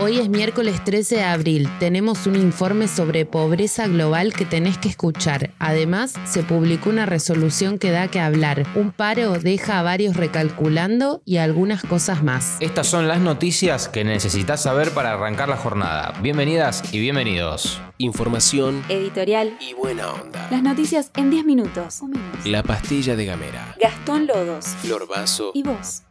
Hoy es miércoles 13 de abril. Tenemos un informe sobre pobreza global que tenés que escuchar. Además, se publicó una resolución que da que hablar. Un paro deja a varios recalculando y algunas cosas más. Estas son las noticias que necesitas saber para arrancar la jornada. Bienvenidas y bienvenidos. Información Editorial. y buena onda. Las noticias en 10 minutos. La pastilla de Gamera. Gastón Lodos. Flor Vaso. ¿Y vos?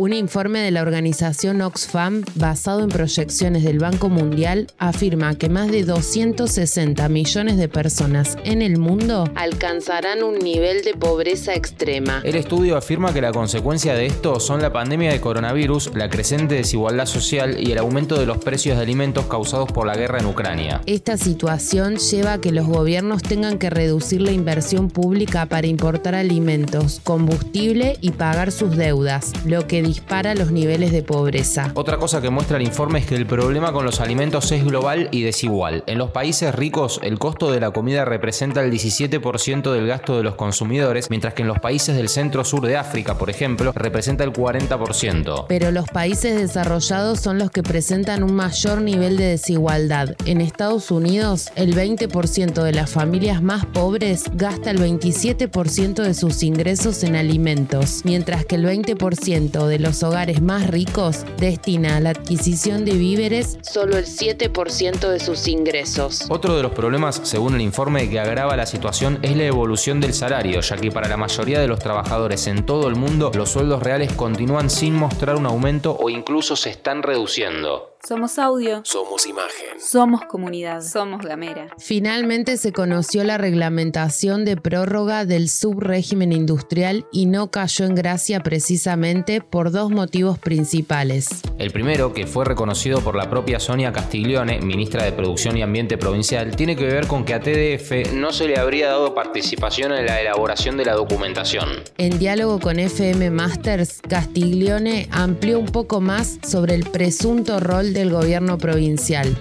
Un informe de la organización Oxfam, basado en proyecciones del Banco Mundial, afirma que más de 260 millones de personas en el mundo alcanzarán un nivel de pobreza extrema. El estudio afirma que la consecuencia de esto son la pandemia de coronavirus, la creciente desigualdad social y el aumento de los precios de alimentos causados por la guerra en Ucrania. Esta situación lleva a que los gobiernos tengan que reducir la inversión pública para importar alimentos, combustible y pagar sus deudas, lo que dispara los niveles de pobreza. Otra cosa que muestra el informe es que el problema con los alimentos es global y desigual. En los países ricos, el costo de la comida representa el 17% del gasto de los consumidores, mientras que en los países del centro-sur de África, por ejemplo, representa el 40%. Pero los países desarrollados son los que presentan un mayor nivel de desigualdad. En Estados Unidos, el 20% de las familias más pobres gasta el 27% de sus ingresos en alimentos, mientras que el 20% de los hogares más ricos destina a la adquisición de víveres solo el 7% de sus ingresos. Otro de los problemas, según el informe que agrava la situación, es la evolución del salario, ya que para la mayoría de los trabajadores en todo el mundo los sueldos reales continúan sin mostrar un aumento o incluso se están reduciendo. Somos audio. Somos imagen. Somos comunidad. Somos gamera. Finalmente se conoció la reglamentación de prórroga del subrégimen industrial y no cayó en gracia precisamente por dos motivos principales. El primero, que fue reconocido por la propia Sonia Castiglione, ministra de Producción y Ambiente Provincial, tiene que ver con que a TDF no se le habría dado participación en la elaboración de la documentación. En diálogo con FM Masters, Castiglione amplió un poco más sobre el presunto rol del gobierno provincial.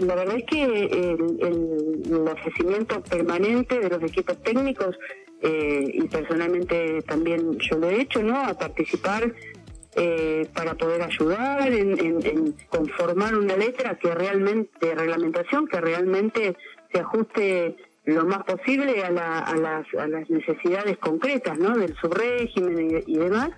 La verdad es que el, el ofrecimiento permanente de los equipos técnicos eh, y personalmente también yo lo he hecho, ¿no? A participar eh, para poder ayudar en, conformar una letra que realmente, de reglamentación que realmente se ajuste lo más posible a, la- a las, a las necesidades concretas, ¿no? Del subrégimen y demás.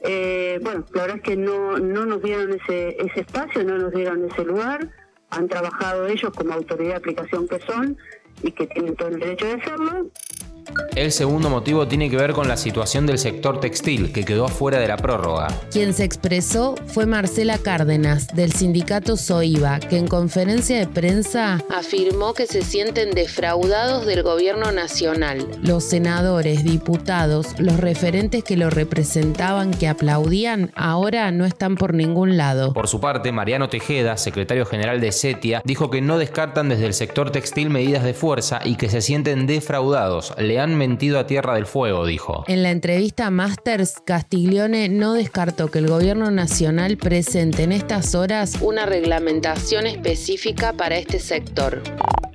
Eh, bueno, la verdad es que no, no nos dieron ese, ese espacio, no nos dieron ese lugar. Han trabajado ellos como autoridad de aplicación que son y que tienen todo el derecho de hacerlo. El segundo motivo tiene que ver con la situación del sector textil, que quedó afuera de la prórroga. Quien se expresó fue Marcela Cárdenas, del sindicato SOIVA, que en conferencia de prensa afirmó que se sienten defraudados del gobierno nacional. Los senadores, diputados, los referentes que lo representaban, que aplaudían, ahora no están por ningún lado. Por su parte, Mariano Tejeda, secretario general de CETIA, dijo que no descartan desde el sector textil medidas de fuerza y que se sienten defraudados. Le han mentido a Tierra del Fuego, dijo. En la entrevista a Masters, Castiglione no descartó que el gobierno nacional presente en estas horas una reglamentación específica para este sector.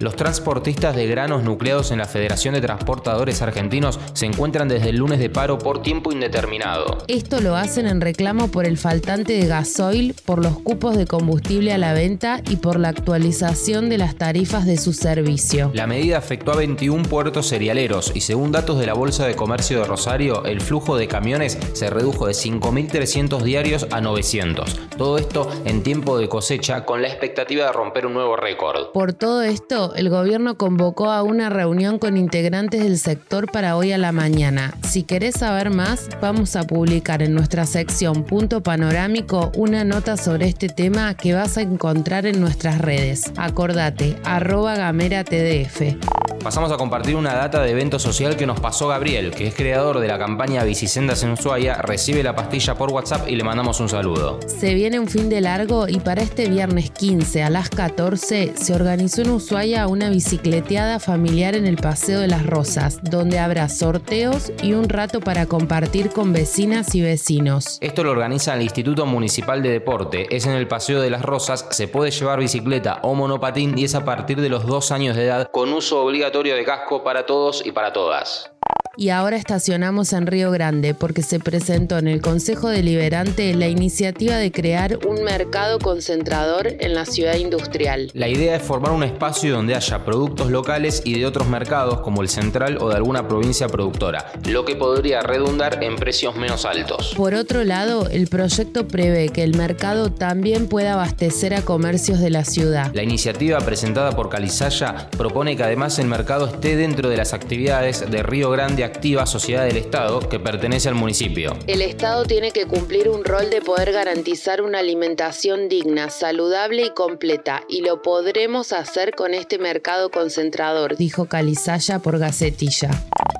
Los transportistas de granos nucleados en la Federación de Transportadores Argentinos se encuentran desde el lunes de paro por tiempo indeterminado. Esto lo hacen en reclamo por el faltante de gasoil, por los cupos de combustible a la venta y por la actualización de las tarifas de su servicio. La medida afectó a 21 puertos cerealeros y según datos de la Bolsa de Comercio de Rosario, el flujo de camiones se redujo de 5.300 diarios a 900. Todo esto en tiempo de cosecha con la expectativa de romper un nuevo récord. Por todo esto, el gobierno convocó a una reunión con integrantes del sector para hoy a la mañana. Si querés saber más, vamos a publicar en nuestra sección Punto Panorámico una nota sobre este tema que vas a encontrar en nuestras redes. Acordate, arroba gamera TDF. Pasamos a compartir una data de evento social que nos pasó Gabriel, que es creador de la campaña Bicisendas en Ushuaia, recibe la pastilla por WhatsApp y le mandamos un saludo. Se viene un fin de largo y para este viernes 15 a las 14 se organizó en Ushuaia una bicicleteada familiar en el Paseo de las Rosas, donde habrá sorteos y un rato para compartir con vecinas y vecinos. Esto lo organiza el Instituto Municipal de Deporte. Es en el Paseo de las Rosas, se puede llevar bicicleta o monopatín y es a partir de los dos años de edad con uso obligatorio de casco para todos y para todas. Y ahora estacionamos en Río Grande porque se presentó en el Consejo Deliberante la iniciativa de crear un mercado concentrador en la ciudad industrial. La idea es formar un espacio donde haya productos locales y de otros mercados como el central o de alguna provincia productora, lo que podría redundar en precios menos altos. Por otro lado, el proyecto prevé que el mercado también pueda abastecer a comercios de la ciudad. La iniciativa presentada por Calizaya propone que además el mercado esté dentro de las actividades de Río Grande activa sociedad del Estado que pertenece al municipio. El Estado tiene que cumplir un rol de poder garantizar una alimentación digna, saludable y completa, y lo podremos hacer con este mercado concentrador, dijo Calizaya por Gacetilla.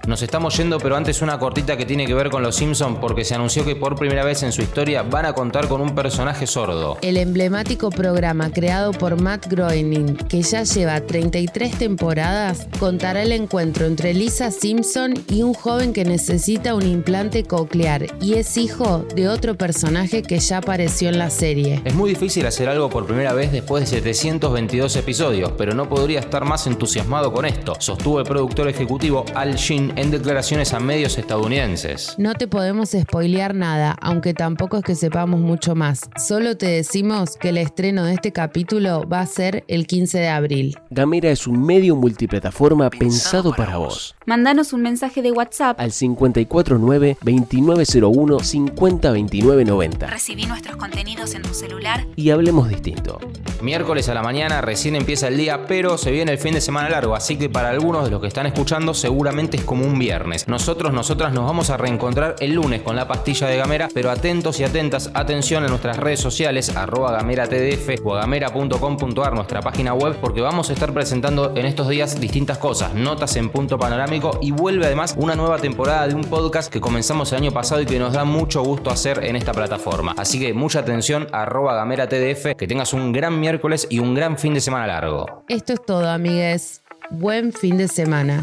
Nos estamos yendo, pero antes una cortita que tiene que ver con los Simpsons porque se anunció que por primera vez en su historia van a contar con un personaje sordo. El emblemático programa creado por Matt Groening, que ya lleva 33 temporadas, contará el encuentro entre Lisa Simpson y un joven que necesita un implante coclear y es hijo de otro personaje que ya apareció en la serie. Es muy difícil hacer algo por primera vez después de 722 episodios, pero no podría estar más entusiasmado con esto, sostuvo el productor ejecutivo Al Shin en declaraciones a medios estadounidenses. No te podemos spoilear nada, aunque tampoco es que sepamos mucho más. Solo te decimos que el estreno de este capítulo va a ser el 15 de abril. Gamera es un medio multiplataforma pensado para vos. Mándanos un mensaje de WhatsApp. Al 549-2901-502990. Recibí nuestros contenidos en tu celular. Y hablemos distinto. Miércoles a la mañana recién empieza el día, pero se viene el fin de semana largo, así que para algunos de los que están escuchando seguramente es como un viernes. Nosotros, nosotras nos vamos a reencontrar el lunes con la pastilla de Gamera, pero atentos y atentas, atención a nuestras redes sociales, arroba gameratdf o a gamera.com.ar, nuestra página web, porque vamos a estar presentando en estos días distintas cosas, notas en punto panorámico y vuelve además una nueva temporada de un podcast que comenzamos el año pasado y que nos da mucho gusto hacer en esta plataforma. Así que mucha atención, arroba gameratdf, que tengas un gran miércoles y un gran fin de semana largo. Esto es todo, amigues. Buen fin de semana.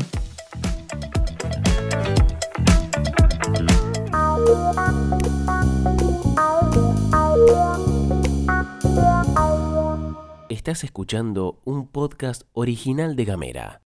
Estás escuchando un podcast original de Gamera.